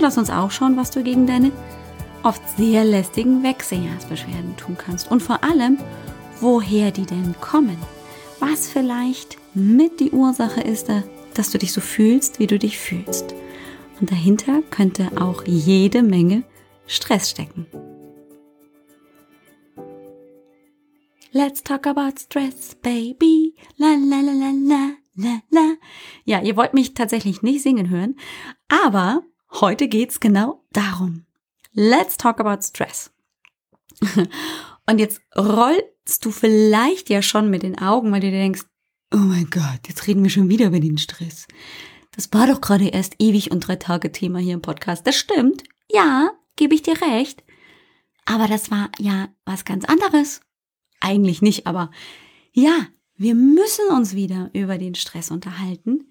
Und lass uns auch schauen, was du gegen deine oft sehr lästigen Wechseljahrsbeschwerden tun kannst. Und vor allem, woher die denn kommen. Was vielleicht mit die Ursache ist, dass du dich so fühlst, wie du dich fühlst. Und dahinter könnte auch jede Menge Stress stecken. Let's talk about stress, baby. La la la la la la la. Ja, ihr wollt mich tatsächlich nicht singen hören, aber Heute geht's genau darum. Let's talk about stress. Und jetzt rollst du vielleicht ja schon mit den Augen, weil du dir denkst, oh mein Gott, jetzt reden wir schon wieder über den Stress. Das war doch gerade erst ewig und drei Tage Thema hier im Podcast. Das stimmt. Ja, gebe ich dir recht. Aber das war ja was ganz anderes. Eigentlich nicht, aber ja, wir müssen uns wieder über den Stress unterhalten,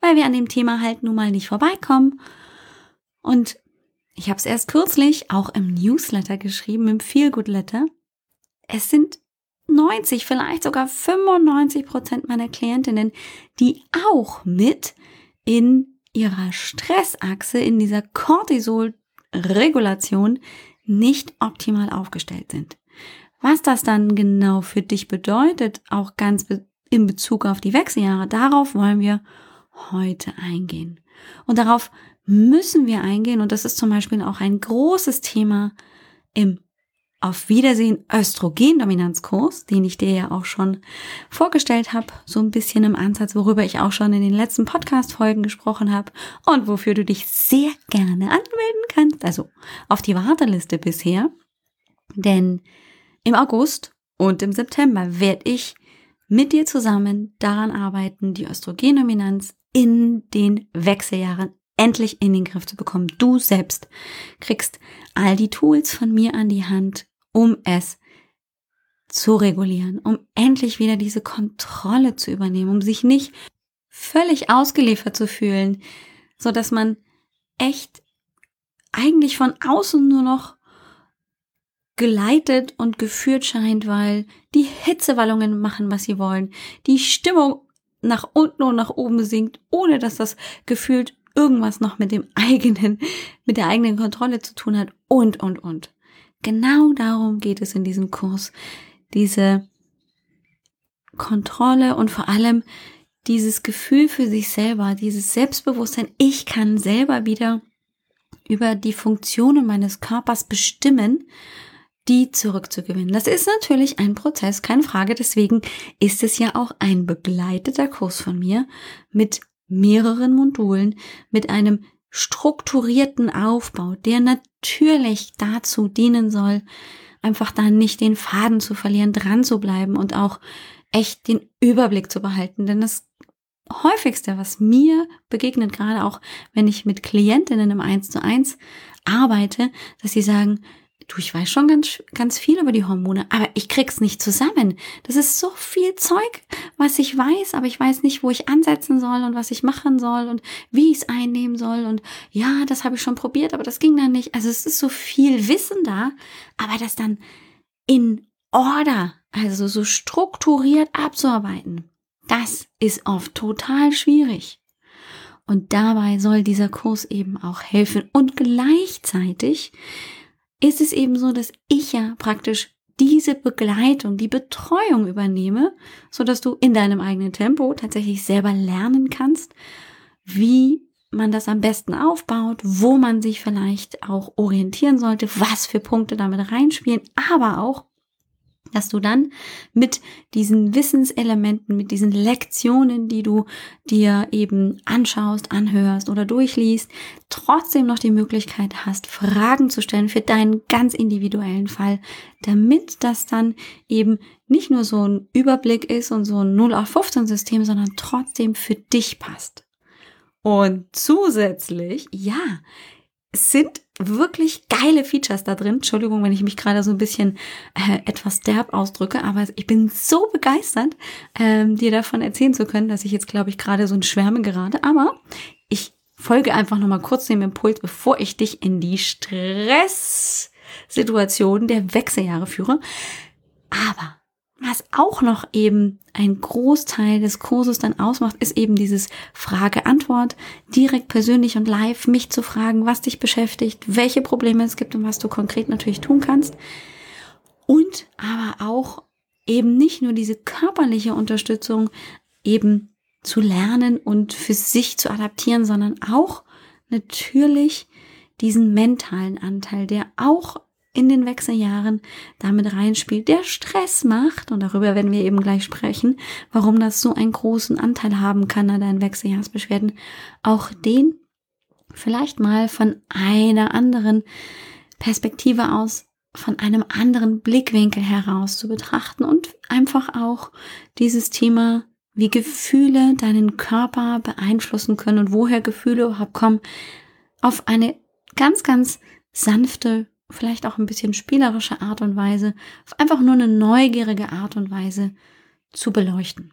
weil wir an dem Thema halt nun mal nicht vorbeikommen und ich habe es erst kürzlich auch im Newsletter geschrieben, im Feelgood Letter. Es sind 90, vielleicht sogar 95 Prozent meiner Klientinnen, die auch mit in ihrer Stressachse, in dieser Cortisol-Regulation nicht optimal aufgestellt sind. Was das dann genau für dich bedeutet, auch ganz in Bezug auf die Wechseljahre, darauf wollen wir heute eingehen. Und darauf müssen wir eingehen. Und das ist zum Beispiel auch ein großes Thema im auf Wiedersehen Östrogendominanzkurs, den ich dir ja auch schon vorgestellt habe, so ein bisschen im Ansatz, worüber ich auch schon in den letzten Podcast-Folgen gesprochen habe und wofür du dich sehr gerne anmelden kannst, also auf die Warteliste bisher. Denn im August und im September werde ich mit dir zusammen daran arbeiten, die Östrogendominanz in den Wechseljahren endlich in den Griff zu bekommen. Du selbst kriegst all die Tools von mir an die Hand, um es zu regulieren, um endlich wieder diese Kontrolle zu übernehmen, um sich nicht völlig ausgeliefert zu fühlen, so dass man echt eigentlich von außen nur noch geleitet und geführt scheint, weil die Hitzewallungen machen, was sie wollen, die Stimmung nach unten und nach oben sinkt, ohne dass das gefühlt irgendwas noch mit dem eigenen, mit der eigenen Kontrolle zu tun hat und, und, und. Genau darum geht es in diesem Kurs. Diese Kontrolle und vor allem dieses Gefühl für sich selber, dieses Selbstbewusstsein, ich kann selber wieder über die Funktionen meines Körpers bestimmen, die zurückzugewinnen. Das ist natürlich ein Prozess, keine Frage. Deswegen ist es ja auch ein begleiteter Kurs von mir mit mehreren Modulen mit einem strukturierten Aufbau, der natürlich dazu dienen soll, einfach da nicht den Faden zu verlieren, dran zu bleiben und auch echt den Überblick zu behalten. Denn das häufigste, was mir begegnet, gerade auch wenn ich mit Klientinnen im 1 zu 1 arbeite, dass sie sagen, du, ich weiß schon ganz, ganz viel über die Hormone, aber ich krieg's nicht zusammen. Das ist so viel Zeug, was ich weiß, aber ich weiß nicht, wo ich ansetzen soll und was ich machen soll und wie ich es einnehmen soll. Und ja, das habe ich schon probiert, aber das ging dann nicht. Also es ist so viel Wissen da, aber das dann in Order, also so strukturiert abzuarbeiten, das ist oft total schwierig. Und dabei soll dieser Kurs eben auch helfen und gleichzeitig ist es eben so, dass ich ja praktisch diese Begleitung, die Betreuung übernehme, so dass du in deinem eigenen Tempo tatsächlich selber lernen kannst, wie man das am besten aufbaut, wo man sich vielleicht auch orientieren sollte, was für Punkte damit reinspielen, aber auch, dass du dann mit diesen Wissenselementen, mit diesen Lektionen, die du dir eben anschaust, anhörst oder durchliest, trotzdem noch die Möglichkeit hast, Fragen zu stellen für deinen ganz individuellen Fall, damit das dann eben nicht nur so ein Überblick ist und so ein 0 auf 15 System, sondern trotzdem für dich passt. Und zusätzlich, ja, sind wirklich geile Features da drin. Entschuldigung, wenn ich mich gerade so ein bisschen äh, etwas derb ausdrücke, aber ich bin so begeistert, ähm, dir davon erzählen zu können, dass ich jetzt, glaube ich, gerade so ein Schwärme gerade. Aber ich folge einfach nochmal kurz dem Impuls, bevor ich dich in die Stresssituation der Wechseljahre führe. Aber was auch noch eben ein Großteil des Kurses dann ausmacht, ist eben dieses Frage-Antwort, direkt persönlich und live mich zu fragen, was dich beschäftigt, welche Probleme es gibt und was du konkret natürlich tun kannst. Und aber auch eben nicht nur diese körperliche Unterstützung eben zu lernen und für sich zu adaptieren, sondern auch natürlich diesen mentalen Anteil, der auch in den Wechseljahren damit reinspielt, der Stress macht, und darüber werden wir eben gleich sprechen, warum das so einen großen Anteil haben kann an deinen Wechseljahrsbeschwerden, auch den vielleicht mal von einer anderen Perspektive aus, von einem anderen Blickwinkel heraus zu betrachten und einfach auch dieses Thema, wie Gefühle deinen Körper beeinflussen können und woher Gefühle überhaupt kommen, auf eine ganz, ganz sanfte vielleicht auch ein bisschen spielerische Art und Weise, einfach nur eine neugierige Art und Weise zu beleuchten.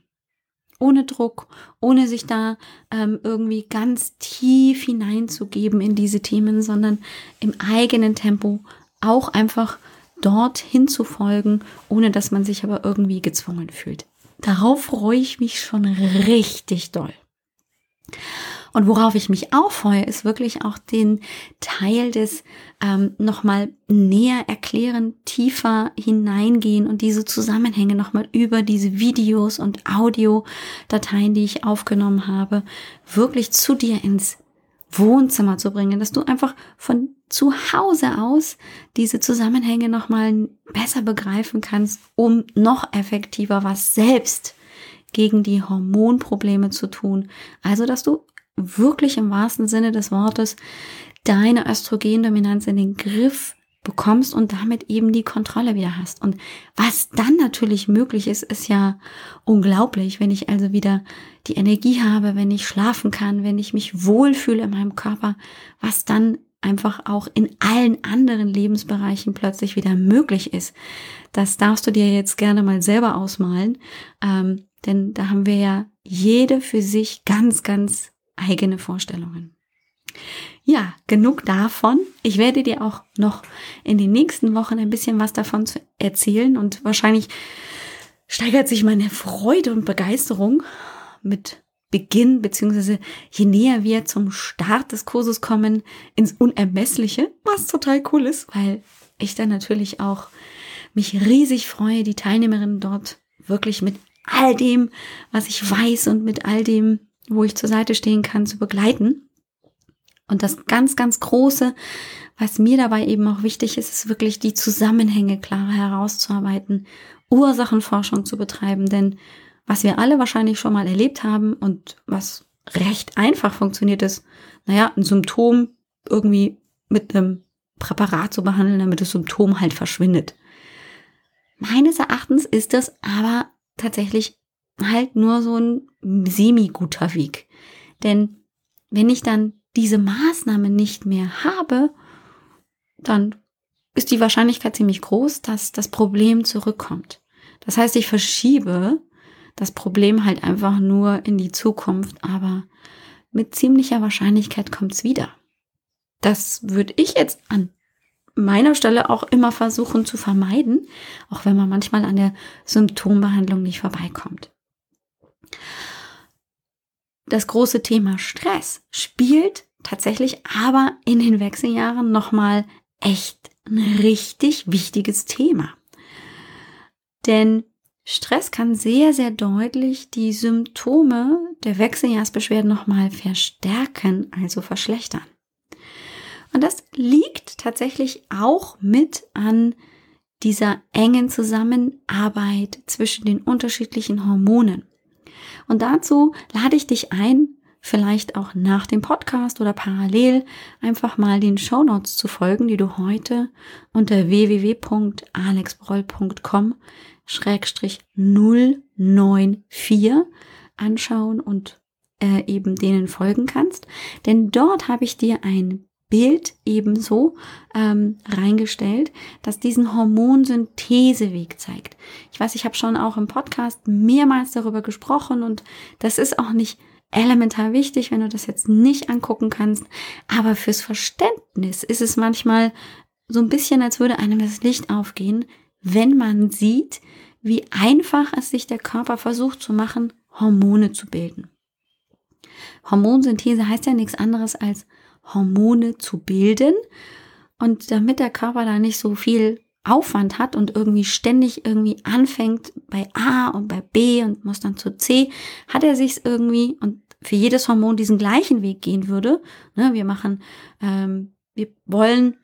Ohne Druck, ohne sich da ähm, irgendwie ganz tief hineinzugeben in diese Themen, sondern im eigenen Tempo auch einfach dorthin zu folgen, ohne dass man sich aber irgendwie gezwungen fühlt. Darauf freue ich mich schon richtig doll. Und worauf ich mich auch freue, ist wirklich auch den Teil des ähm, nochmal näher erklären, tiefer hineingehen und diese Zusammenhänge nochmal über diese Videos und Audiodateien, die ich aufgenommen habe, wirklich zu dir ins Wohnzimmer zu bringen, dass du einfach von zu Hause aus diese Zusammenhänge nochmal besser begreifen kannst, um noch effektiver was selbst gegen die Hormonprobleme zu tun. Also, dass du wirklich im wahrsten Sinne des Wortes deine Östrogendominanz in den Griff bekommst und damit eben die Kontrolle wieder hast. Und was dann natürlich möglich ist, ist ja unglaublich, wenn ich also wieder die Energie habe, wenn ich schlafen kann, wenn ich mich wohlfühle in meinem Körper, was dann einfach auch in allen anderen Lebensbereichen plötzlich wieder möglich ist. Das darfst du dir jetzt gerne mal selber ausmalen, ähm, denn da haben wir ja jede für sich ganz, ganz eigene Vorstellungen. Ja, genug davon. Ich werde dir auch noch in den nächsten Wochen ein bisschen was davon erzählen und wahrscheinlich steigert sich meine Freude und Begeisterung mit Beginn, beziehungsweise je näher wir zum Start des Kurses kommen, ins Unermessliche, was total cool ist, weil ich dann natürlich auch mich riesig freue, die Teilnehmerinnen dort wirklich mit all dem, was ich weiß und mit all dem, wo ich zur Seite stehen kann, zu begleiten. Und das ganz, ganz Große, was mir dabei eben auch wichtig ist, ist wirklich die Zusammenhänge klarer herauszuarbeiten, Ursachenforschung zu betreiben. Denn was wir alle wahrscheinlich schon mal erlebt haben und was recht einfach funktioniert ist, naja, ein Symptom irgendwie mit einem Präparat zu behandeln, damit das Symptom halt verschwindet. Meines Erachtens ist das aber tatsächlich halt nur so ein semi-guter Weg. Denn wenn ich dann diese Maßnahme nicht mehr habe, dann ist die Wahrscheinlichkeit ziemlich groß, dass das Problem zurückkommt. Das heißt, ich verschiebe das Problem halt einfach nur in die Zukunft, aber mit ziemlicher Wahrscheinlichkeit kommt es wieder. Das würde ich jetzt an meiner Stelle auch immer versuchen zu vermeiden, auch wenn man manchmal an der Symptombehandlung nicht vorbeikommt. Das große Thema Stress spielt tatsächlich aber in den Wechseljahren nochmal echt ein richtig wichtiges Thema. Denn Stress kann sehr, sehr deutlich die Symptome der Wechseljahrsbeschwerden nochmal verstärken, also verschlechtern. Und das liegt tatsächlich auch mit an dieser engen Zusammenarbeit zwischen den unterschiedlichen Hormonen. Und dazu lade ich dich ein, vielleicht auch nach dem Podcast oder parallel einfach mal den Show Notes zu folgen, die du heute unter www.alexbroll.com 094 anschauen und äh, eben denen folgen kannst. Denn dort habe ich dir ein Bild ebenso ähm, reingestellt, das diesen Hormonsyntheseweg zeigt. Ich weiß, ich habe schon auch im Podcast mehrmals darüber gesprochen und das ist auch nicht elementar wichtig, wenn du das jetzt nicht angucken kannst. Aber fürs Verständnis ist es manchmal so ein bisschen, als würde einem das Licht aufgehen, wenn man sieht, wie einfach es sich der Körper versucht zu machen, Hormone zu bilden. Hormonsynthese heißt ja nichts anderes als Hormone zu bilden. Und damit der Körper da nicht so viel Aufwand hat und irgendwie ständig irgendwie anfängt bei A und bei B und muss dann zu C, hat er sich irgendwie und für jedes Hormon diesen gleichen Weg gehen würde. Ne, wir machen, ähm, wir wollen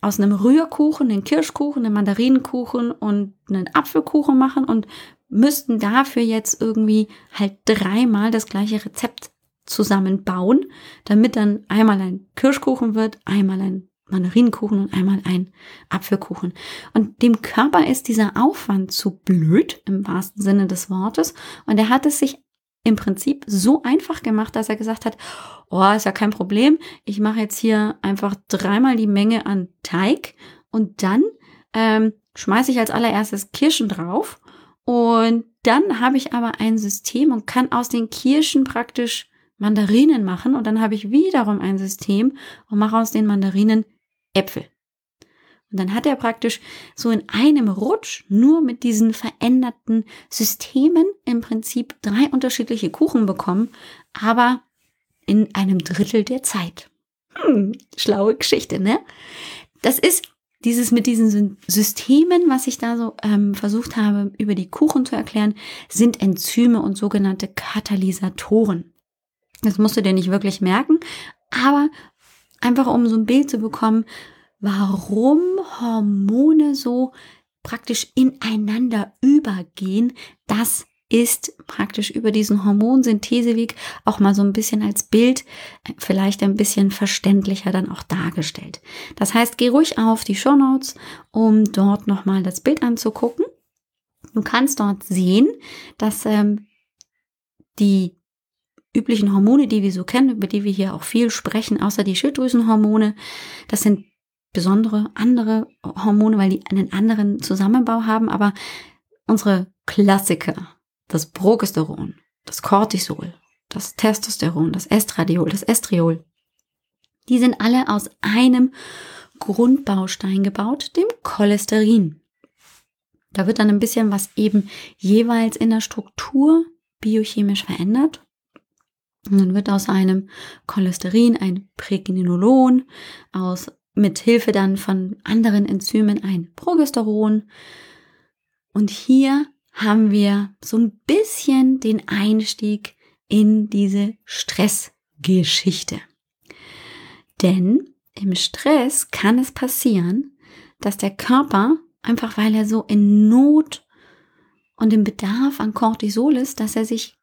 aus einem Rührkuchen einen Kirschkuchen, einen Mandarinenkuchen und einen Apfelkuchen machen und müssten dafür jetzt irgendwie halt dreimal das gleiche Rezept zusammenbauen, damit dann einmal ein Kirschkuchen wird, einmal ein Mandarinenkuchen und einmal ein Apfelkuchen. Und dem Körper ist dieser Aufwand zu blöd im wahrsten Sinne des Wortes und er hat es sich im Prinzip so einfach gemacht, dass er gesagt hat, oh, ist ja kein Problem, ich mache jetzt hier einfach dreimal die Menge an Teig und dann ähm, schmeiße ich als allererstes Kirschen drauf und dann habe ich aber ein System und kann aus den Kirschen praktisch Mandarinen machen und dann habe ich wiederum ein System und mache aus den Mandarinen Äpfel. Und dann hat er praktisch so in einem Rutsch nur mit diesen veränderten Systemen im Prinzip drei unterschiedliche Kuchen bekommen, aber in einem Drittel der Zeit. Hm, schlaue Geschichte, ne? Das ist dieses mit diesen Systemen, was ich da so ähm, versucht habe, über die Kuchen zu erklären, sind Enzyme und sogenannte Katalysatoren. Das musst du dir nicht wirklich merken, aber einfach um so ein Bild zu bekommen, warum Hormone so praktisch ineinander übergehen, das ist praktisch über diesen Hormonsyntheseweg auch mal so ein bisschen als Bild äh, vielleicht ein bisschen verständlicher dann auch dargestellt. Das heißt, geh ruhig auf die Show Notes, um dort nochmal das Bild anzugucken. Du kannst dort sehen, dass ähm, die üblichen Hormone, die wir so kennen, über die wir hier auch viel sprechen, außer die Schilddrüsenhormone, das sind besondere andere Hormone, weil die einen anderen Zusammenbau haben, aber unsere Klassiker, das Progesteron, das Cortisol, das Testosteron, das Estradiol, das Estriol, die sind alle aus einem Grundbaustein gebaut, dem Cholesterin. Da wird dann ein bisschen was eben jeweils in der Struktur biochemisch verändert. Und dann wird aus einem Cholesterin ein Pregnenolon, aus mit Hilfe dann von anderen Enzymen ein Progesteron. Und hier haben wir so ein bisschen den Einstieg in diese Stressgeschichte. Denn im Stress kann es passieren, dass der Körper, einfach weil er so in Not und im Bedarf an Cortisol ist, dass er sich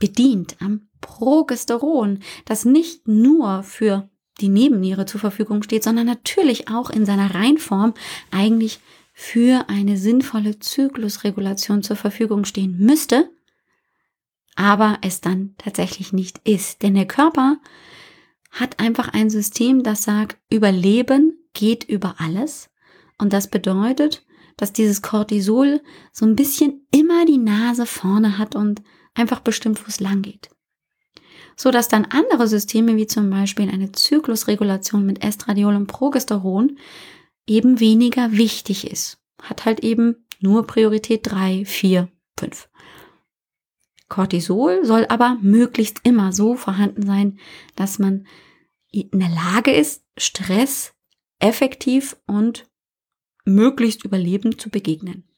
bedient am Progesteron, das nicht nur für die Nebenniere zur Verfügung steht, sondern natürlich auch in seiner Reinform eigentlich für eine sinnvolle Zyklusregulation zur Verfügung stehen müsste, aber es dann tatsächlich nicht ist. Denn der Körper hat einfach ein System, das sagt, Überleben geht über alles. Und das bedeutet, dass dieses Cortisol so ein bisschen immer die Nase vorne hat und einfach bestimmt, wo es lang geht so dass dann andere Systeme wie zum Beispiel eine Zyklusregulation mit Estradiol und Progesteron eben weniger wichtig ist. Hat halt eben nur Priorität 3, 4, 5. Cortisol soll aber möglichst immer so vorhanden sein, dass man in der Lage ist, Stress effektiv und möglichst überlebend zu begegnen.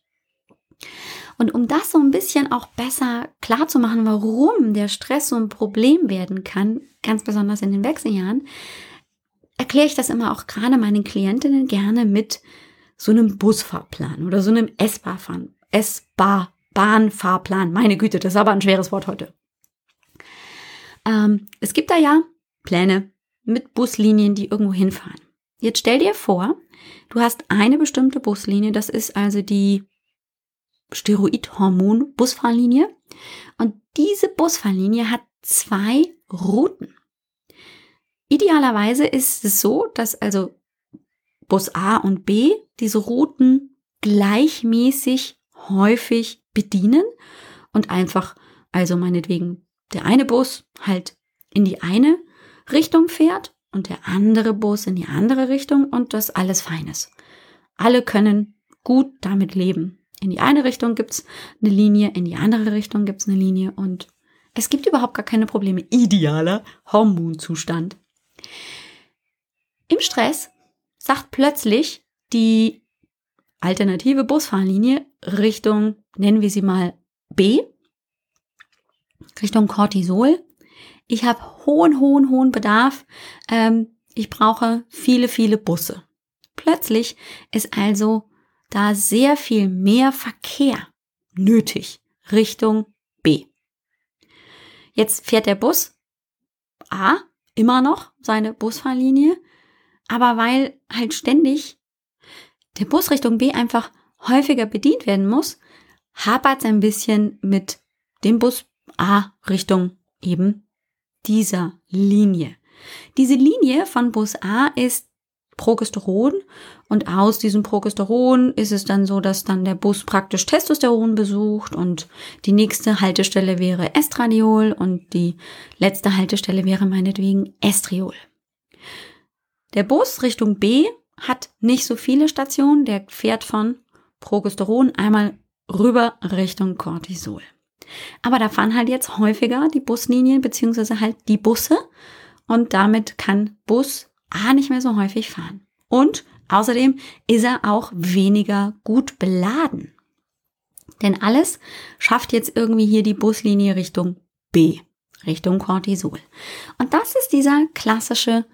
Und um das so ein bisschen auch besser klar zu machen, warum der Stress so ein Problem werden kann, ganz besonders in den Wechseljahren, erkläre ich das immer auch gerade meinen Klientinnen gerne mit so einem Busfahrplan oder so einem S-Bahn, S-Bahnfahrplan. Meine Güte, das ist aber ein schweres Wort heute. Ähm, es gibt da ja Pläne mit Buslinien, die irgendwo hinfahren. Jetzt stell dir vor, du hast eine bestimmte Buslinie, das ist also die Steroidhormon-Busfahrlinie. Und diese Busfahrlinie hat zwei Routen. Idealerweise ist es so, dass also Bus A und B diese Routen gleichmäßig häufig bedienen und einfach, also meinetwegen, der eine Bus halt in die eine Richtung fährt und der andere Bus in die andere Richtung und das alles fein ist. Alle können gut damit leben. In die eine Richtung gibt's eine Linie, in die andere Richtung gibt's eine Linie und es gibt überhaupt gar keine Probleme. Idealer Hormonzustand. Im Stress sagt plötzlich die alternative Busfahrlinie Richtung, nennen wir sie mal B, Richtung Cortisol. Ich habe hohen, hohen, hohen Bedarf. Ähm, ich brauche viele, viele Busse. Plötzlich ist also da sehr viel mehr Verkehr nötig Richtung B. Jetzt fährt der Bus A immer noch seine Busfahrlinie, aber weil halt ständig der Bus Richtung B einfach häufiger bedient werden muss, hapert es ein bisschen mit dem Bus A Richtung eben dieser Linie. Diese Linie von Bus A ist Progesteron und aus diesem Progesteron ist es dann so, dass dann der Bus praktisch Testosteron besucht und die nächste Haltestelle wäre Estradiol und die letzte Haltestelle wäre meinetwegen Estriol. Der Bus Richtung B hat nicht so viele Stationen, der fährt von Progesteron einmal rüber Richtung Cortisol. Aber da fahren halt jetzt häufiger die Buslinien beziehungsweise halt die Busse und damit kann Bus A nicht mehr so häufig fahren. Und außerdem ist er auch weniger gut beladen. Denn alles schafft jetzt irgendwie hier die Buslinie Richtung B, Richtung Cortisol. Und das ist dieser klassische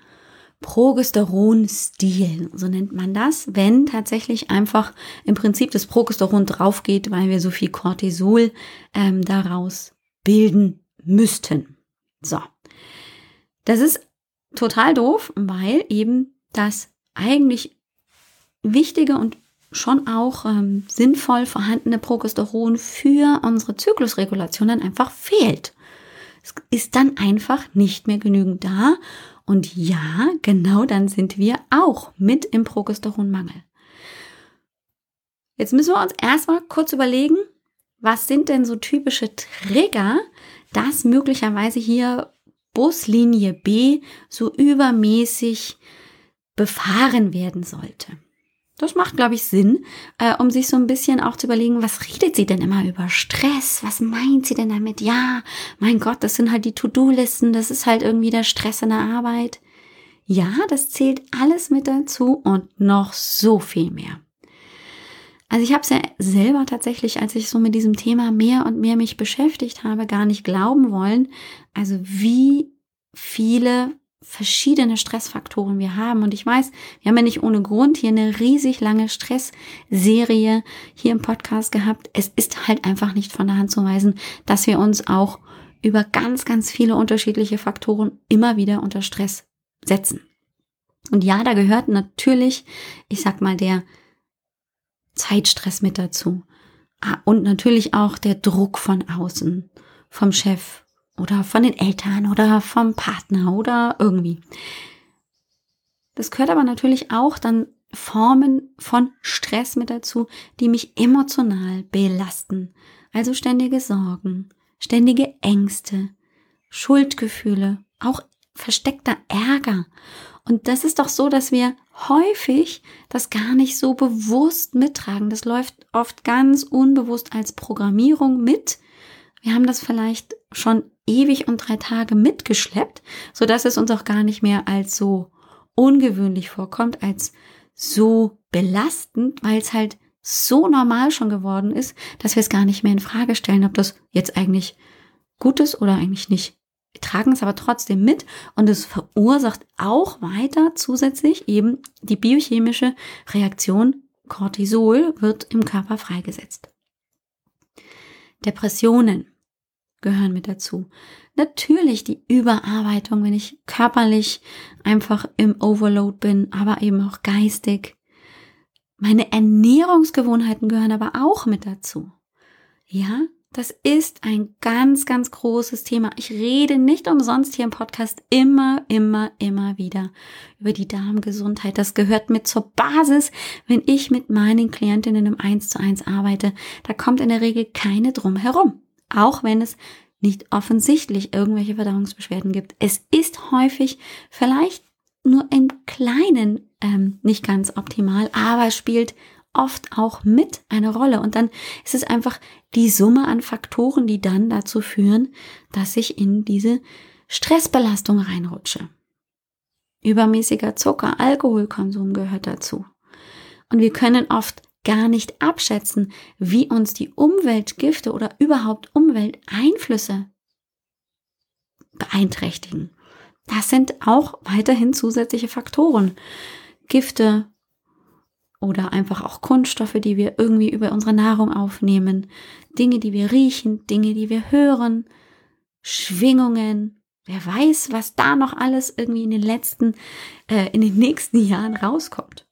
Progesteronstil, so nennt man das, wenn tatsächlich einfach im Prinzip das Progesteron draufgeht, weil wir so viel Cortisol ähm, daraus bilden müssten. So. Das ist total doof, weil eben das eigentlich wichtige und schon auch ähm, sinnvoll vorhandene Progesteron für unsere Zyklusregulation dann einfach fehlt. Es ist dann einfach nicht mehr genügend da. Und ja, genau dann sind wir auch mit im Progesteronmangel. Jetzt müssen wir uns erstmal kurz überlegen, was sind denn so typische Trigger, dass möglicherweise hier Buslinie B so übermäßig befahren werden sollte. Das macht, glaube ich, Sinn, äh, um sich so ein bisschen auch zu überlegen, was redet sie denn immer über Stress? Was meint sie denn damit? Ja, mein Gott, das sind halt die To-Do-Listen, das ist halt irgendwie der Stress in der Arbeit. Ja, das zählt alles mit dazu und noch so viel mehr. Also ich habe es ja selber tatsächlich, als ich so mit diesem Thema mehr und mehr mich beschäftigt habe, gar nicht glauben wollen. Also wie viele verschiedene Stressfaktoren wir haben. Und ich weiß, wir haben ja nicht ohne Grund hier eine riesig lange Stressserie hier im Podcast gehabt. Es ist halt einfach nicht von der Hand zu weisen, dass wir uns auch über ganz, ganz viele unterschiedliche Faktoren immer wieder unter Stress setzen. Und ja, da gehört natürlich, ich sag mal, der Zeitstress mit dazu. Ah, und natürlich auch der Druck von außen, vom Chef oder von den Eltern oder vom Partner oder irgendwie. Das gehört aber natürlich auch dann Formen von Stress mit dazu, die mich emotional belasten. Also ständige Sorgen, ständige Ängste, Schuldgefühle, auch versteckter Ärger und das ist doch so, dass wir häufig das gar nicht so bewusst mittragen. Das läuft oft ganz unbewusst als Programmierung mit. Wir haben das vielleicht schon ewig und drei Tage mitgeschleppt, so dass es uns auch gar nicht mehr als so ungewöhnlich vorkommt, als so belastend, weil es halt so normal schon geworden ist, dass wir es gar nicht mehr in Frage stellen, ob das jetzt eigentlich gut ist oder eigentlich nicht. Wir tragen es aber trotzdem mit und es verursacht auch weiter zusätzlich eben die biochemische Reaktion Cortisol wird im Körper freigesetzt. Depressionen gehören mit dazu. Natürlich die Überarbeitung, wenn ich körperlich einfach im Overload bin, aber eben auch geistig. Meine Ernährungsgewohnheiten gehören aber auch mit dazu. Ja, Das ist ein ganz, ganz großes Thema. Ich rede nicht umsonst hier im Podcast immer, immer, immer wieder über die Darmgesundheit. Das gehört mit zur Basis, wenn ich mit meinen Klientinnen im 1 zu 1 arbeite. Da kommt in der Regel keine drum herum. Auch wenn es nicht offensichtlich irgendwelche Verdauungsbeschwerden gibt. Es ist häufig vielleicht nur im Kleinen ähm, nicht ganz optimal, aber spielt oft auch mit eine Rolle. Und dann ist es einfach die Summe an Faktoren, die dann dazu führen, dass ich in diese Stressbelastung reinrutsche. Übermäßiger Zucker, Alkoholkonsum gehört dazu. Und wir können oft gar nicht abschätzen, wie uns die Umweltgifte oder überhaupt Umwelteinflüsse beeinträchtigen. Das sind auch weiterhin zusätzliche Faktoren. Gifte, oder einfach auch Kunststoffe, die wir irgendwie über unsere Nahrung aufnehmen, Dinge, die wir riechen, Dinge, die wir hören, Schwingungen. Wer weiß, was da noch alles irgendwie in den letzten, äh, in den nächsten Jahren rauskommt.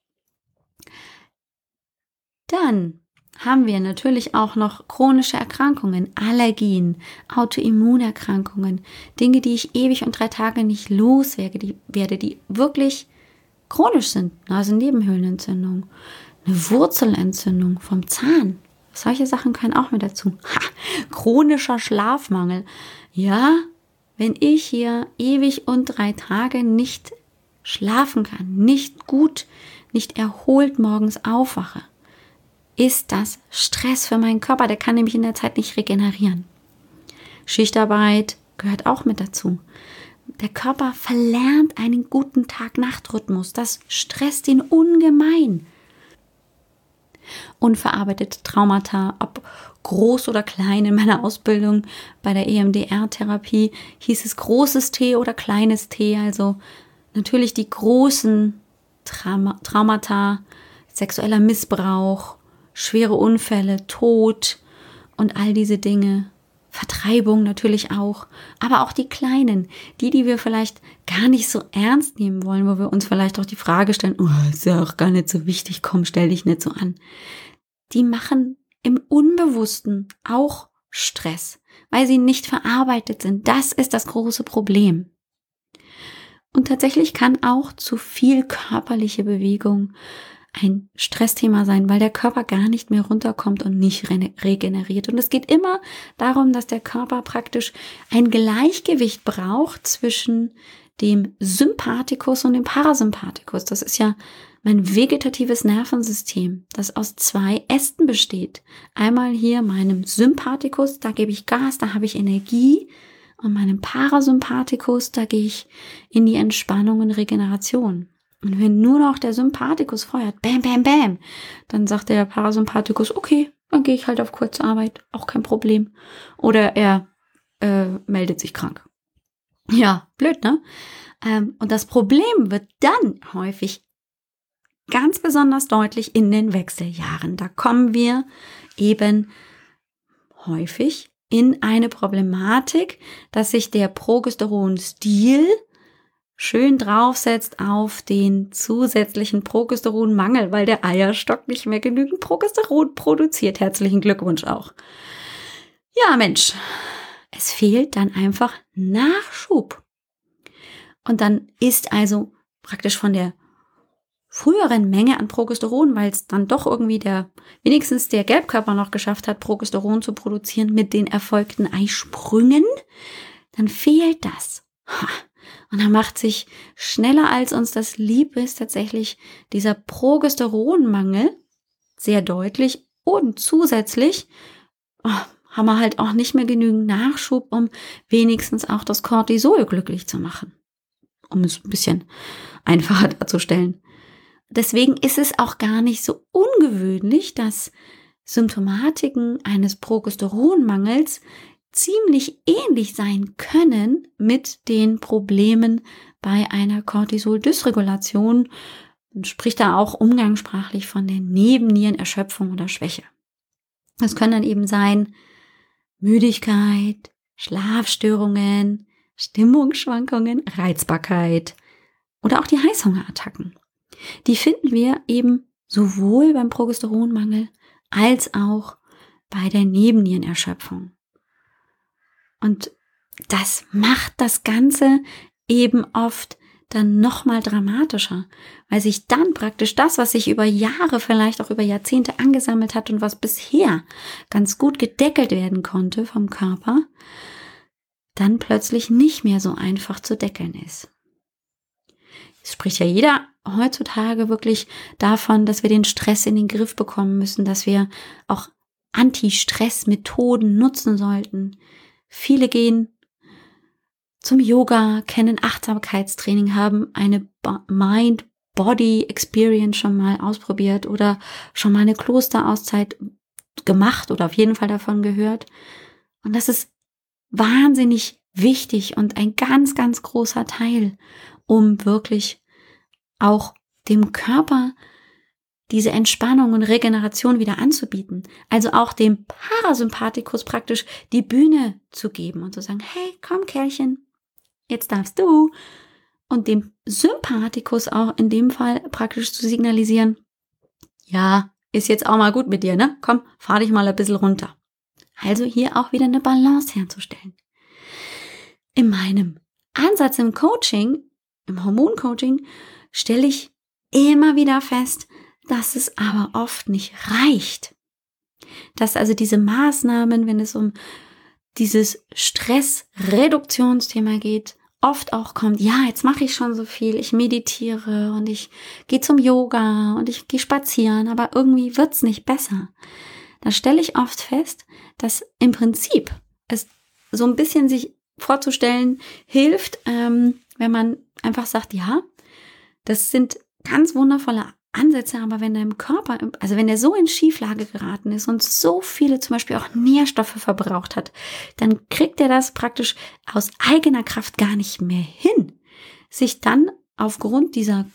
Dann haben wir natürlich auch noch chronische Erkrankungen, Allergien, Autoimmunerkrankungen, Dinge, die ich ewig und drei Tage nicht loswerde, die, werde, die wirklich chronisch sind, Nasennebenhöhlenentzündung, eine Wurzelentzündung vom Zahn. Solche Sachen können auch mit dazu. Ha, chronischer Schlafmangel. Ja, wenn ich hier ewig und drei Tage nicht schlafen kann, nicht gut, nicht erholt morgens aufwache, ist das Stress für meinen Körper. Der kann nämlich in der Zeit nicht regenerieren. Schichtarbeit gehört auch mit dazu. Der Körper verlernt einen guten Tag-Nacht-Rhythmus. Das stresst ihn ungemein. Unverarbeitete Traumata, ob groß oder klein in meiner Ausbildung bei der EMDR-Therapie, hieß es großes T oder kleines T. Also natürlich die großen Trauma Traumata, sexueller Missbrauch, schwere Unfälle, Tod und all diese Dinge Vertreibung natürlich auch, aber auch die kleinen, die, die wir vielleicht gar nicht so ernst nehmen wollen, wo wir uns vielleicht auch die Frage stellen, oh, ist ja auch gar nicht so wichtig, komm, stell dich nicht so an. Die machen im Unbewussten auch Stress, weil sie nicht verarbeitet sind. Das ist das große Problem. Und tatsächlich kann auch zu viel körperliche Bewegung ein Stressthema sein, weil der Körper gar nicht mehr runterkommt und nicht regeneriert. Und es geht immer darum, dass der Körper praktisch ein Gleichgewicht braucht zwischen dem Sympathikus und dem Parasympathikus. Das ist ja mein vegetatives Nervensystem, das aus zwei Ästen besteht. Einmal hier meinem Sympathikus, da gebe ich Gas, da habe ich Energie. Und meinem Parasympathikus, da gehe ich in die Entspannung und Regeneration. Und wenn nur noch der Sympathikus feuert, bam, bam, bam, dann sagt der Parasympathikus, okay, dann gehe ich halt auf Kurzarbeit, auch kein Problem. Oder er äh, meldet sich krank. Ja, blöd, ne? Ähm, und das Problem wird dann häufig ganz besonders deutlich in den Wechseljahren. Da kommen wir eben häufig in eine Problematik, dass sich der Progesteronstil schön draufsetzt auf den zusätzlichen Progesteronmangel, weil der Eierstock nicht mehr genügend Progesteron produziert. Herzlichen Glückwunsch auch. Ja, Mensch, es fehlt dann einfach Nachschub. Und dann ist also praktisch von der früheren Menge an Progesteron, weil es dann doch irgendwie der, wenigstens der Gelbkörper noch geschafft hat, Progesteron zu produzieren mit den erfolgten Eisprüngen, dann fehlt das. Ha. Und da macht sich schneller als uns das lieb ist tatsächlich dieser Progesteronmangel sehr deutlich und zusätzlich oh, haben wir halt auch nicht mehr genügend Nachschub, um wenigstens auch das Cortisol glücklich zu machen. Um es ein bisschen einfacher darzustellen. Deswegen ist es auch gar nicht so ungewöhnlich, dass Symptomatiken eines Progesteronmangels ziemlich ähnlich sein können mit den Problemen bei einer Cortisol-Dysregulation. Man spricht da auch umgangssprachlich von der Nebennierenerschöpfung oder Schwäche. Das können dann eben sein Müdigkeit, Schlafstörungen, Stimmungsschwankungen, Reizbarkeit oder auch die Heißhungerattacken. Die finden wir eben sowohl beim Progesteronmangel als auch bei der Nebennierenerschöpfung. Und das macht das Ganze eben oft dann nochmal dramatischer, weil sich dann praktisch das, was sich über Jahre, vielleicht auch über Jahrzehnte angesammelt hat und was bisher ganz gut gedeckelt werden konnte vom Körper, dann plötzlich nicht mehr so einfach zu deckeln ist. Es spricht ja jeder heutzutage wirklich davon, dass wir den Stress in den Griff bekommen müssen, dass wir auch Anti-Stress-Methoden nutzen sollten. Viele gehen zum Yoga, kennen Achtsamkeitstraining, haben eine Mind-Body-Experience schon mal ausprobiert oder schon mal eine Klosterauszeit gemacht oder auf jeden Fall davon gehört. Und das ist wahnsinnig wichtig und ein ganz, ganz großer Teil, um wirklich auch dem Körper diese Entspannung und Regeneration wieder anzubieten. Also auch dem Parasympathikus praktisch die Bühne zu geben und zu sagen, hey, komm Kerlchen, jetzt darfst du. Und dem Sympathikus auch in dem Fall praktisch zu signalisieren, ja, ist jetzt auch mal gut mit dir, ne? Komm, fahr dich mal ein bisschen runter. Also hier auch wieder eine Balance herzustellen. In meinem Ansatz im Coaching, im Hormoncoaching, stelle ich immer wieder fest, dass es aber oft nicht reicht. Dass also diese Maßnahmen, wenn es um dieses Stressreduktionsthema geht, oft auch kommt, ja, jetzt mache ich schon so viel, ich meditiere und ich gehe zum Yoga und ich gehe spazieren, aber irgendwie wird's nicht besser. Da stelle ich oft fest, dass im Prinzip es so ein bisschen sich vorzustellen hilft, ähm, wenn man einfach sagt, ja, das sind ganz wundervolle Ansätze, aber wenn deinem Körper, also wenn er so in Schieflage geraten ist und so viele zum Beispiel auch Nährstoffe verbraucht hat, dann kriegt er das praktisch aus eigener Kraft gar nicht mehr hin, sich dann aufgrund dieser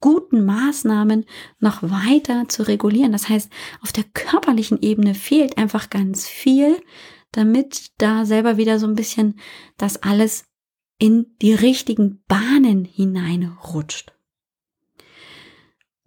guten Maßnahmen noch weiter zu regulieren. Das heißt, auf der körperlichen Ebene fehlt einfach ganz viel, damit da selber wieder so ein bisschen das alles in die richtigen Bahnen hineinrutscht.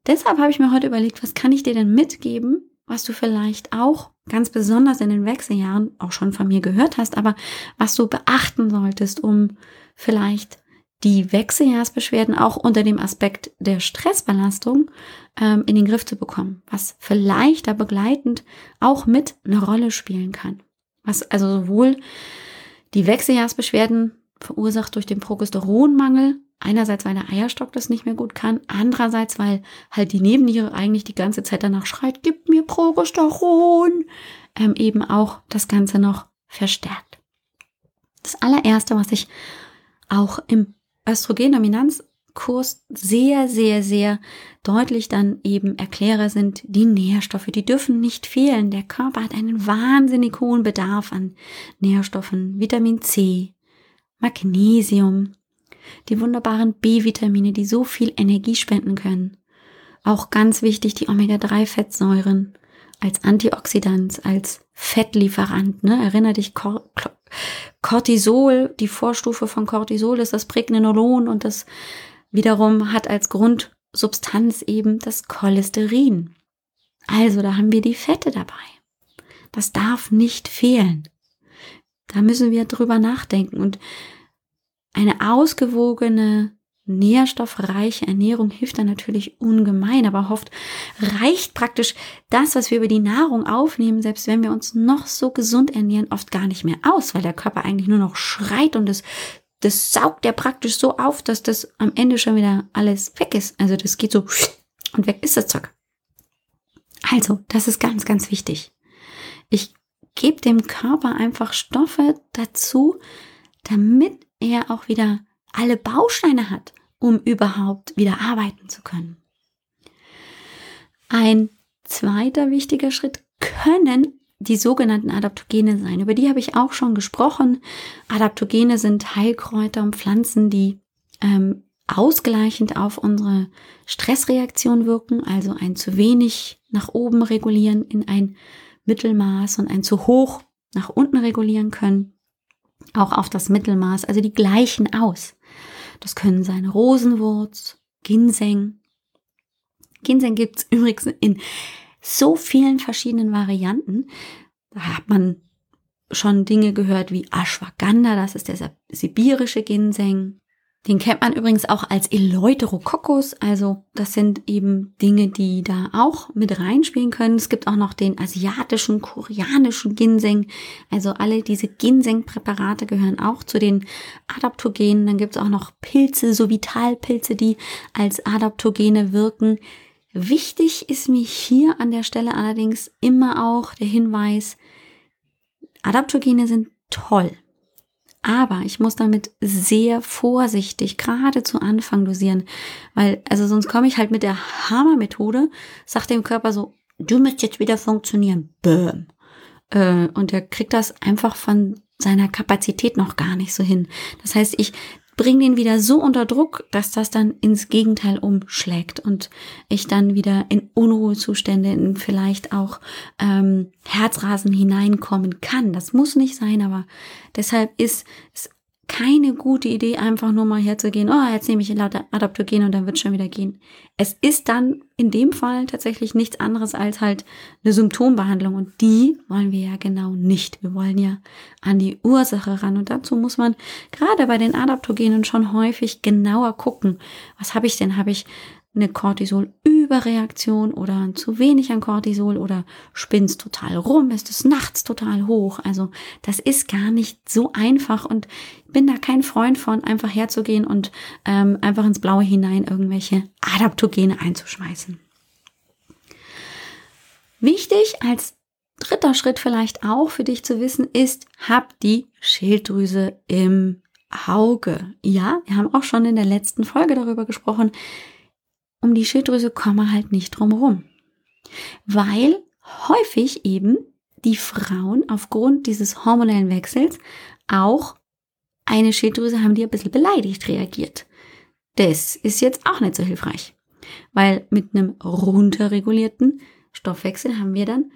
Deshalb habe ich mir heute überlegt, was kann ich dir denn mitgeben, was du vielleicht auch ganz besonders in den Wechseljahren auch schon von mir gehört hast, aber was du beachten solltest, um vielleicht die Wechseljahrsbeschwerden auch unter dem Aspekt der Stressbelastung ähm, in den Griff zu bekommen, was vielleicht da begleitend auch mit eine Rolle spielen kann. Was also sowohl die Wechseljahrsbeschwerden verursacht durch den Progesteronmangel Einerseits, weil der Eierstock das nicht mehr gut kann. Andererseits, weil halt die Nebenniere eigentlich die ganze Zeit danach schreit, gib mir Progesteron. Ähm, eben auch das Ganze noch verstärkt. Das allererste, was ich auch im Östrogendominanzkurs sehr, sehr, sehr deutlich dann eben erkläre, sind die Nährstoffe. Die dürfen nicht fehlen. Der Körper hat einen wahnsinnig hohen Bedarf an Nährstoffen. Vitamin C, Magnesium, die wunderbaren B-Vitamine, die so viel Energie spenden können. Auch ganz wichtig die Omega-3-Fettsäuren als Antioxidant, als Fettlieferant. Ne? Erinner dich, Cortisol, die Vorstufe von Cortisol ist das Pregnenolon und das wiederum hat als Grundsubstanz eben das Cholesterin. Also da haben wir die Fette dabei. Das darf nicht fehlen. Da müssen wir drüber nachdenken und eine ausgewogene, nährstoffreiche Ernährung hilft dann natürlich ungemein, aber oft reicht praktisch das, was wir über die Nahrung aufnehmen, selbst wenn wir uns noch so gesund ernähren, oft gar nicht mehr aus, weil der Körper eigentlich nur noch schreit und das, das saugt ja praktisch so auf, dass das am Ende schon wieder alles weg ist. Also das geht so und weg ist das Zeug. Also, das ist ganz, ganz wichtig. Ich gebe dem Körper einfach Stoffe dazu, damit er auch wieder alle Bausteine hat, um überhaupt wieder arbeiten zu können. Ein zweiter wichtiger Schritt können die sogenannten Adaptogene sein. Über die habe ich auch schon gesprochen. Adaptogene sind Heilkräuter und Pflanzen, die ähm, ausgleichend auf unsere Stressreaktion wirken, also ein zu wenig nach oben regulieren in ein Mittelmaß und ein zu hoch nach unten regulieren können auch auf das Mittelmaß, also die gleichen aus. Das können sein Rosenwurz, Ginseng. Ginseng gibt es übrigens in so vielen verschiedenen Varianten. Da hat man schon Dinge gehört wie Ashwagandha, das ist der sibirische Ginseng. Den kennt man übrigens auch als Eleuterococcus, also das sind eben Dinge, die da auch mit reinspielen können. Es gibt auch noch den asiatischen, koreanischen Ginseng, also alle diese Ginseng-Präparate gehören auch zu den Adaptogenen. Dann gibt es auch noch Pilze, so Vitalpilze, die als Adaptogene wirken. Wichtig ist mir hier an der Stelle allerdings immer auch der Hinweis, Adaptogene sind toll. Aber ich muss damit sehr vorsichtig, gerade zu Anfang dosieren, weil, also sonst komme ich halt mit der Hammer-Methode, sagt dem Körper so, du musst jetzt wieder funktionieren. Bäm. Äh, und er kriegt das einfach von seiner Kapazität noch gar nicht so hin. Das heißt, ich bring den wieder so unter Druck, dass das dann ins Gegenteil umschlägt und ich dann wieder in Unruhezustände, in vielleicht auch ähm, Herzrasen hineinkommen kann. Das muss nicht sein, aber deshalb ist es keine gute Idee, einfach nur mal herzugehen, oh, jetzt nehme ich Adaptogen und dann wird schon wieder gehen. Es ist dann in dem Fall tatsächlich nichts anderes als halt eine Symptombehandlung und die wollen wir ja genau nicht. Wir wollen ja an die Ursache ran und dazu muss man gerade bei den Adaptogenen schon häufig genauer gucken. Was habe ich denn? Habe ich eine Cortisol-Überreaktion oder zu wenig an Cortisol oder spinnst total rum, ist es nachts total hoch. Also das ist gar nicht so einfach und bin da kein Freund von, einfach herzugehen und ähm, einfach ins Blaue hinein irgendwelche Adaptogene einzuschmeißen. Wichtig als dritter Schritt vielleicht auch für dich zu wissen ist, hab die Schilddrüse im Auge. Ja, wir haben auch schon in der letzten Folge darüber gesprochen, um die Schilddrüse kommen wir halt nicht drum herum. Weil häufig eben die Frauen aufgrund dieses hormonellen Wechsels auch eine Schilddrüse haben, die ein bisschen beleidigt reagiert. Das ist jetzt auch nicht so hilfreich. Weil mit einem runterregulierten Stoffwechsel haben wir dann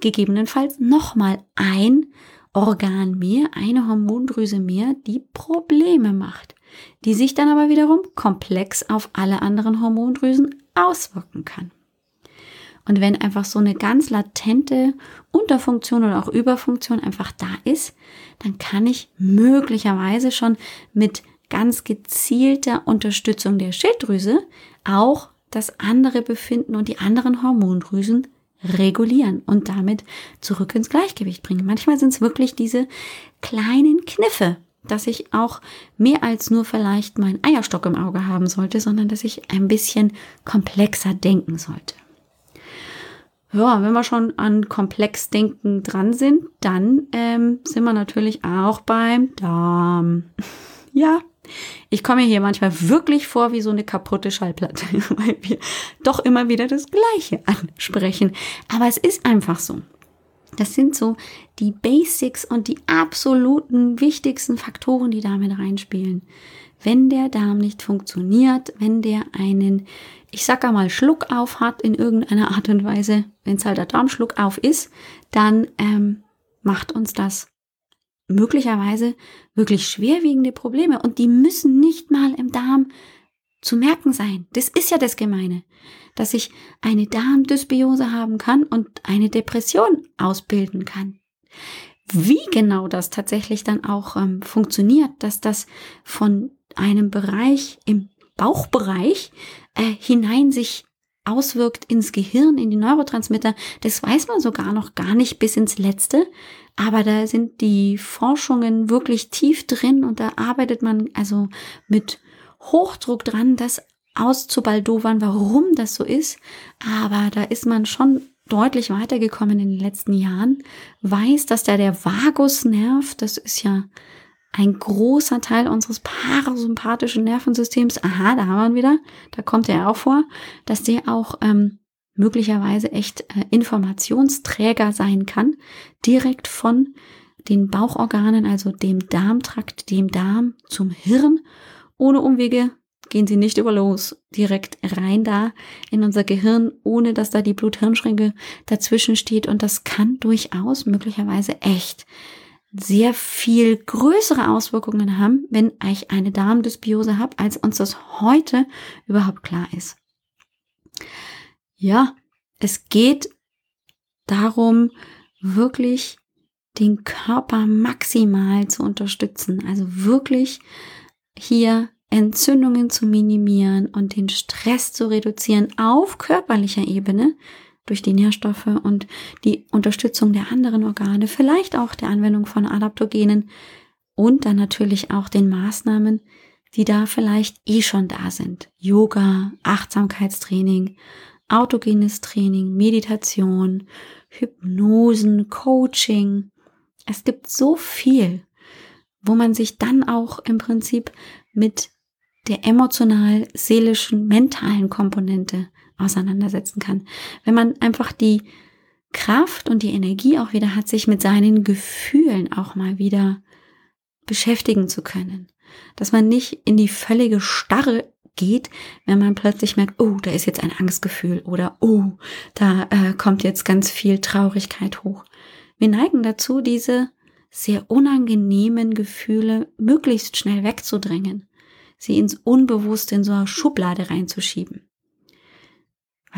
gegebenenfalls nochmal ein Organ mehr, eine Hormondrüse mehr, die Probleme macht die sich dann aber wiederum komplex auf alle anderen Hormondrüsen auswirken kann. Und wenn einfach so eine ganz latente Unterfunktion oder auch Überfunktion einfach da ist, dann kann ich möglicherweise schon mit ganz gezielter Unterstützung der Schilddrüse auch das andere Befinden und die anderen Hormondrüsen regulieren und damit zurück ins Gleichgewicht bringen. Manchmal sind es wirklich diese kleinen Kniffe, dass ich auch mehr als nur vielleicht meinen Eierstock im Auge haben sollte, sondern dass ich ein bisschen komplexer denken sollte. Ja, wenn wir schon an Komplexdenken dran sind, dann ähm, sind wir natürlich auch beim Darm. ja, ich komme hier manchmal wirklich vor wie so eine kaputte Schallplatte, weil wir doch immer wieder das Gleiche ansprechen. Aber es ist einfach so. Das sind so die Basics und die absoluten wichtigsten Faktoren, die damit reinspielen. Wenn der Darm nicht funktioniert, wenn der einen, ich sag einmal, Schluck auf hat in irgendeiner Art und Weise, wenn es halt der Darmschluck auf ist, dann ähm, macht uns das möglicherweise wirklich schwerwiegende Probleme und die müssen nicht mal im Darm zu merken sein. Das ist ja das Gemeine, dass ich eine Darmdysbiose haben kann und eine Depression ausbilden kann. Wie genau das tatsächlich dann auch ähm, funktioniert, dass das von einem Bereich im Bauchbereich äh, hinein sich auswirkt ins Gehirn, in die Neurotransmitter, das weiß man sogar noch gar nicht bis ins Letzte. Aber da sind die Forschungen wirklich tief drin und da arbeitet man also mit Hochdruck dran, das auszubaldowern, warum das so ist. Aber da ist man schon deutlich weitergekommen in den letzten Jahren, weiß, dass da der Vagusnerv, das ist ja ein großer Teil unseres parasympathischen Nervensystems, aha, da haben wir ihn wieder, da kommt er auch vor, dass der auch ähm, möglicherweise echt äh, Informationsträger sein kann, direkt von den Bauchorganen, also dem Darmtrakt, dem Darm zum Hirn. Ohne Umwege gehen sie nicht über los, direkt rein da in unser Gehirn, ohne dass da die Blut-Hirn-Schränke dazwischen steht. Und das kann durchaus möglicherweise echt sehr viel größere Auswirkungen haben, wenn ich eine Darmdysbiose habe, als uns das heute überhaupt klar ist. Ja, es geht darum, wirklich den Körper maximal zu unterstützen. Also wirklich hier Entzündungen zu minimieren und den Stress zu reduzieren auf körperlicher Ebene durch die Nährstoffe und die Unterstützung der anderen Organe, vielleicht auch der Anwendung von Adaptogenen und dann natürlich auch den Maßnahmen, die da vielleicht eh schon da sind. Yoga, Achtsamkeitstraining, autogenes Training, Meditation, Hypnosen, Coaching. Es gibt so viel, wo man sich dann auch im Prinzip mit der emotional, seelischen, mentalen Komponente auseinandersetzen kann. Wenn man einfach die Kraft und die Energie auch wieder hat, sich mit seinen Gefühlen auch mal wieder beschäftigen zu können. Dass man nicht in die völlige Starre geht, wenn man plötzlich merkt, oh, da ist jetzt ein Angstgefühl oder oh, da äh, kommt jetzt ganz viel Traurigkeit hoch. Wir neigen dazu, diese sehr unangenehmen Gefühle möglichst schnell wegzudrängen, sie ins Unbewusste in so eine Schublade reinzuschieben.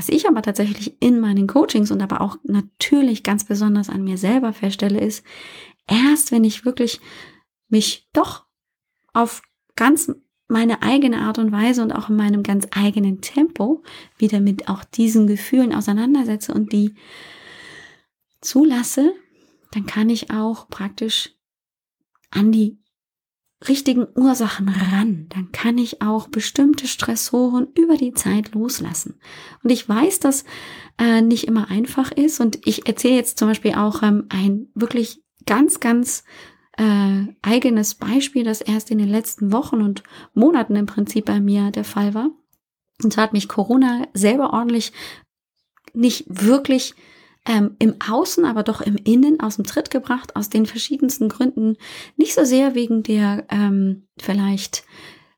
Was ich aber tatsächlich in meinen Coachings und aber auch natürlich ganz besonders an mir selber feststelle, ist, erst wenn ich wirklich mich doch auf ganz meine eigene Art und Weise und auch in meinem ganz eigenen Tempo wieder mit auch diesen Gefühlen auseinandersetze und die zulasse, dann kann ich auch praktisch an die richtigen Ursachen ran. Dann kann ich auch bestimmte Stressoren über die Zeit loslassen. Und ich weiß, dass äh, nicht immer einfach ist. Und ich erzähle jetzt zum Beispiel auch ähm, ein wirklich ganz, ganz äh, eigenes Beispiel, das erst in den letzten Wochen und Monaten im Prinzip bei mir der Fall war. Und zwar hat mich Corona selber ordentlich nicht wirklich ähm, im Außen, aber doch im Innen aus dem Tritt gebracht, aus den verschiedensten Gründen. Nicht so sehr wegen der ähm, vielleicht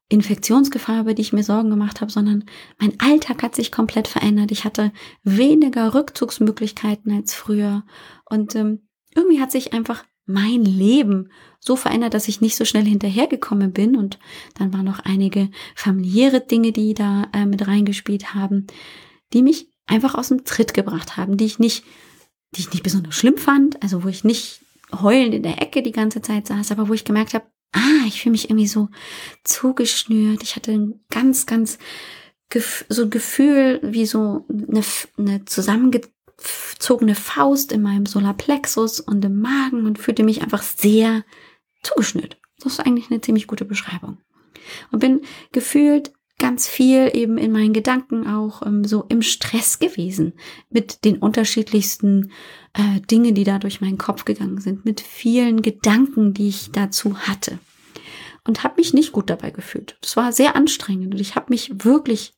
Infektionsgefahr, über die ich mir Sorgen gemacht habe, sondern mein Alltag hat sich komplett verändert. Ich hatte weniger Rückzugsmöglichkeiten als früher und ähm, irgendwie hat sich einfach mein Leben so verändert, dass ich nicht so schnell hinterhergekommen bin. Und dann waren noch einige familiäre Dinge, die da äh, mit reingespielt haben, die mich einfach aus dem Tritt gebracht haben, die ich nicht, die ich nicht besonders schlimm fand, also wo ich nicht heulend in der Ecke die ganze Zeit saß, aber wo ich gemerkt habe, ah, ich fühle mich irgendwie so zugeschnürt. Ich hatte ein ganz, ganz so ein Gefühl wie so eine, eine zusammenge zogene Faust in meinem Solarplexus und im Magen und fühlte mich einfach sehr zugeschnürt. Das ist eigentlich eine ziemlich gute Beschreibung. Und bin gefühlt ganz viel eben in meinen Gedanken auch ähm, so im Stress gewesen mit den unterschiedlichsten äh, Dingen, die da durch meinen Kopf gegangen sind, mit vielen Gedanken, die ich dazu hatte und habe mich nicht gut dabei gefühlt. Das war sehr anstrengend und ich habe mich wirklich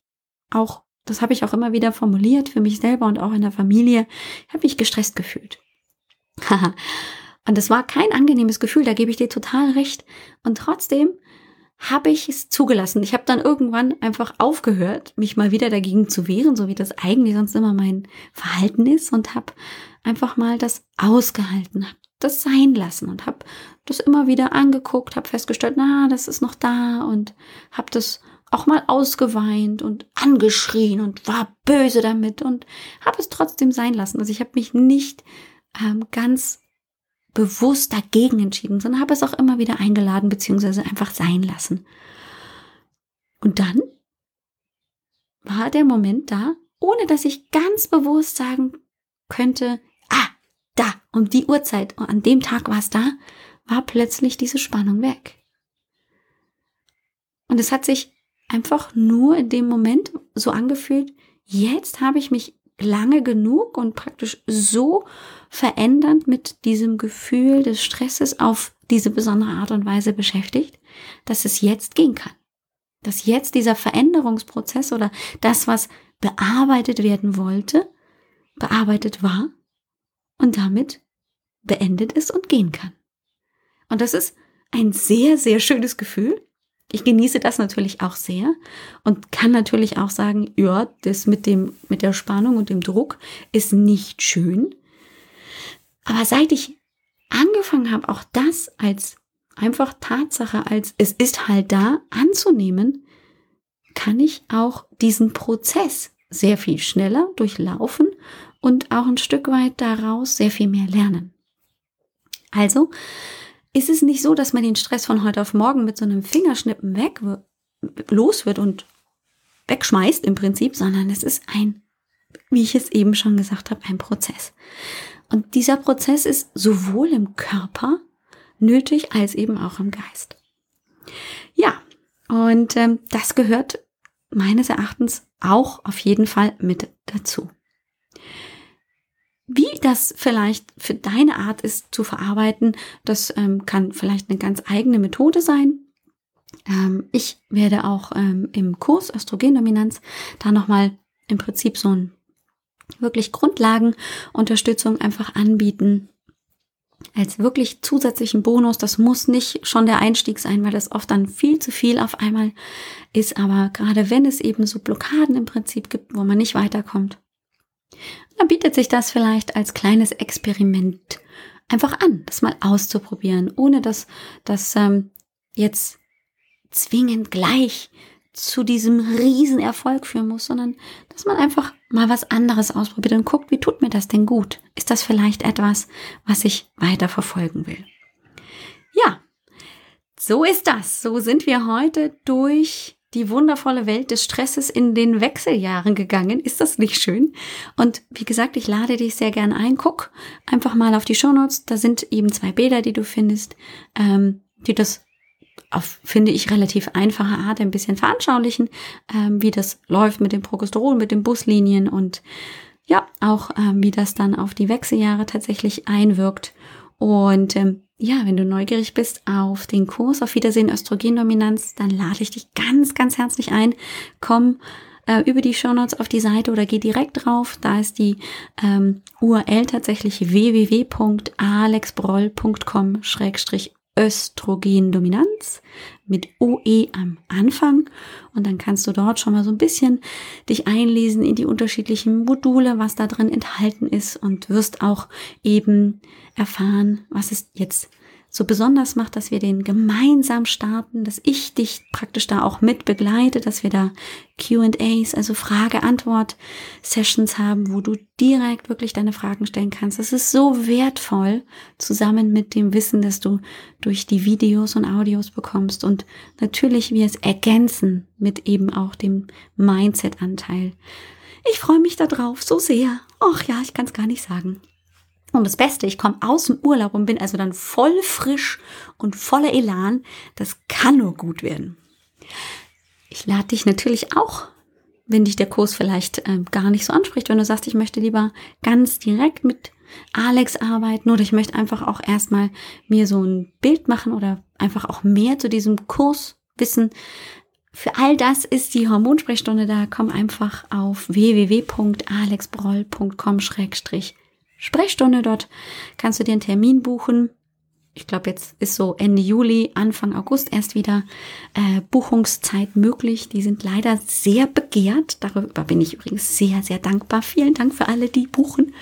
auch das habe ich auch immer wieder formuliert für mich selber und auch in der Familie. Habe mich gestresst gefühlt. und das war kein angenehmes Gefühl, da gebe ich dir total recht. Und trotzdem habe ich es zugelassen. Ich habe dann irgendwann einfach aufgehört, mich mal wieder dagegen zu wehren, so wie das eigentlich sonst immer mein Verhalten ist und habe einfach mal das ausgehalten, habe das sein lassen und habe das immer wieder angeguckt, habe festgestellt, na, das ist noch da und habe das auch mal ausgeweint und angeschrien und war böse damit und habe es trotzdem sein lassen. Also ich habe mich nicht ähm, ganz bewusst dagegen entschieden, sondern habe es auch immer wieder eingeladen beziehungsweise einfach sein lassen. Und dann war der Moment da, ohne dass ich ganz bewusst sagen könnte, ah, da, um die Uhrzeit, an dem Tag war es da, war plötzlich diese Spannung weg. Und es hat sich einfach nur in dem Moment so angefühlt, jetzt habe ich mich lange genug und praktisch so verändernd mit diesem Gefühl des Stresses auf diese besondere Art und Weise beschäftigt, dass es jetzt gehen kann. Dass jetzt dieser Veränderungsprozess oder das, was bearbeitet werden wollte, bearbeitet war und damit beendet ist und gehen kann. Und das ist ein sehr, sehr schönes Gefühl. Ich genieße das natürlich auch sehr und kann natürlich auch sagen, ja, das mit dem, mit der Spannung und dem Druck ist nicht schön. Aber seit ich angefangen habe, auch das als einfach Tatsache, als es ist halt da anzunehmen, kann ich auch diesen Prozess sehr viel schneller durchlaufen und auch ein Stück weit daraus sehr viel mehr lernen. Also ist es nicht so, dass man den Stress von heute auf morgen mit so einem Fingerschnippen weg los wird und wegschmeißt im Prinzip, sondern es ist ein, wie ich es eben schon gesagt habe, ein Prozess. Und dieser Prozess ist sowohl im Körper nötig als eben auch im Geist. Ja, und ähm, das gehört meines Erachtens auch auf jeden Fall mit dazu. Wie das vielleicht für deine Art ist zu verarbeiten, das ähm, kann vielleicht eine ganz eigene Methode sein. Ähm, ich werde auch ähm, im Kurs Östrogendominanz da nochmal im Prinzip so ein wirklich Grundlagenunterstützung einfach anbieten, als wirklich zusätzlichen Bonus. Das muss nicht schon der Einstieg sein, weil das oft dann viel zu viel auf einmal ist. Aber gerade wenn es eben so Blockaden im Prinzip gibt, wo man nicht weiterkommt, dann bietet sich das vielleicht als kleines Experiment einfach an, das mal auszuprobieren, ohne dass das ähm, jetzt zwingend gleich zu diesem Riesenerfolg führen muss, sondern dass man einfach mal was anderes ausprobiert und guckt, wie tut mir das denn gut? Ist das vielleicht etwas, was ich weiter verfolgen will? Ja, so ist das. So sind wir heute durch die wundervolle Welt des Stresses in den Wechseljahren gegangen. Ist das nicht schön? Und wie gesagt, ich lade dich sehr gern ein. Guck einfach mal auf die Shownotes. Da sind eben zwei Bilder, die du findest, ähm, die das auf, finde ich, relativ einfache Art ein bisschen veranschaulichen, ähm, wie das läuft mit dem Progesteron, mit den Buslinien und ja, auch ähm, wie das dann auf die Wechseljahre tatsächlich einwirkt. Und ähm, ja, wenn du neugierig bist auf den Kurs auf Wiedersehen Östrogendominanz, dann lade ich dich ganz, ganz herzlich ein. Komm äh, über die Shownotes auf die Seite oder geh direkt drauf. Da ist die ähm, URL tatsächlich www.alexbroll.com Östrogendominanz mit OE am Anfang. Und dann kannst du dort schon mal so ein bisschen dich einlesen in die unterschiedlichen Module, was da drin enthalten ist und wirst auch eben erfahren, was es jetzt so besonders macht, dass wir den gemeinsam starten, dass ich dich praktisch da auch mit begleite, dass wir da QAs, also Frage-Antwort-Sessions haben, wo du direkt wirklich deine Fragen stellen kannst. Das ist so wertvoll, zusammen mit dem Wissen, das du durch die Videos und Audios bekommst und natürlich wir es ergänzen mit eben auch dem Mindset-Anteil. Ich freue mich darauf so sehr. Ach ja, ich kann es gar nicht sagen. Und das Beste, ich komme aus dem Urlaub und bin also dann voll frisch und voller Elan. Das kann nur gut werden. Ich lade dich natürlich auch, wenn dich der Kurs vielleicht äh, gar nicht so anspricht, wenn du sagst, ich möchte lieber ganz direkt mit Alex arbeiten oder ich möchte einfach auch erstmal mir so ein Bild machen oder einfach auch mehr zu diesem Kurs wissen. Für all das ist die Hormonsprechstunde da. Komm einfach auf www.alexbroll.com Sprechstunde. Dort kannst du dir einen Termin buchen. Ich glaube, jetzt ist so Ende Juli, Anfang August erst wieder äh, Buchungszeit möglich. Die sind leider sehr begehrt. Darüber bin ich übrigens sehr, sehr dankbar. Vielen Dank für alle, die buchen,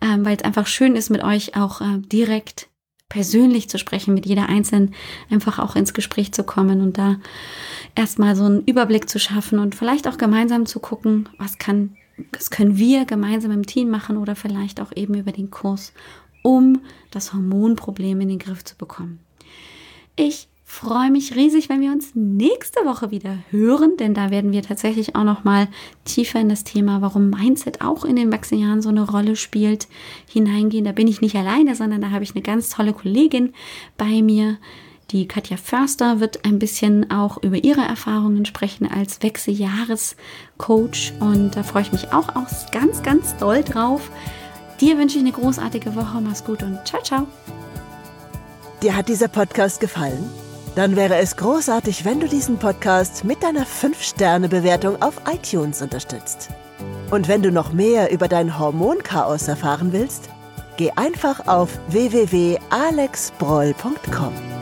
ähm, weil es einfach schön ist, mit euch auch äh, direkt persönlich zu sprechen, mit jeder Einzelnen einfach auch ins Gespräch zu kommen und da erstmal so einen Überblick zu schaffen und vielleicht auch gemeinsam zu gucken, was kann das können wir gemeinsam im Team machen oder vielleicht auch eben über den Kurs, um das Hormonproblem in den Griff zu bekommen. Ich freue mich riesig, wenn wir uns nächste Woche wieder hören, denn da werden wir tatsächlich auch noch mal tiefer in das Thema, warum Mindset auch in den Wechseljahren so eine Rolle spielt, hineingehen. Da bin ich nicht alleine, sondern da habe ich eine ganz tolle Kollegin bei mir, die Katja Förster wird ein bisschen auch über ihre Erfahrungen sprechen als Wechseljahrescoach und da freue ich mich auch, auch ganz, ganz doll drauf. Dir wünsche ich eine großartige Woche. Mach's gut und ciao, ciao. Dir hat dieser Podcast gefallen? Dann wäre es großartig, wenn du diesen Podcast mit deiner 5-Sterne-Bewertung auf iTunes unterstützt. Und wenn du noch mehr über dein Hormonchaos erfahren willst, geh einfach auf www.alexbroll.com.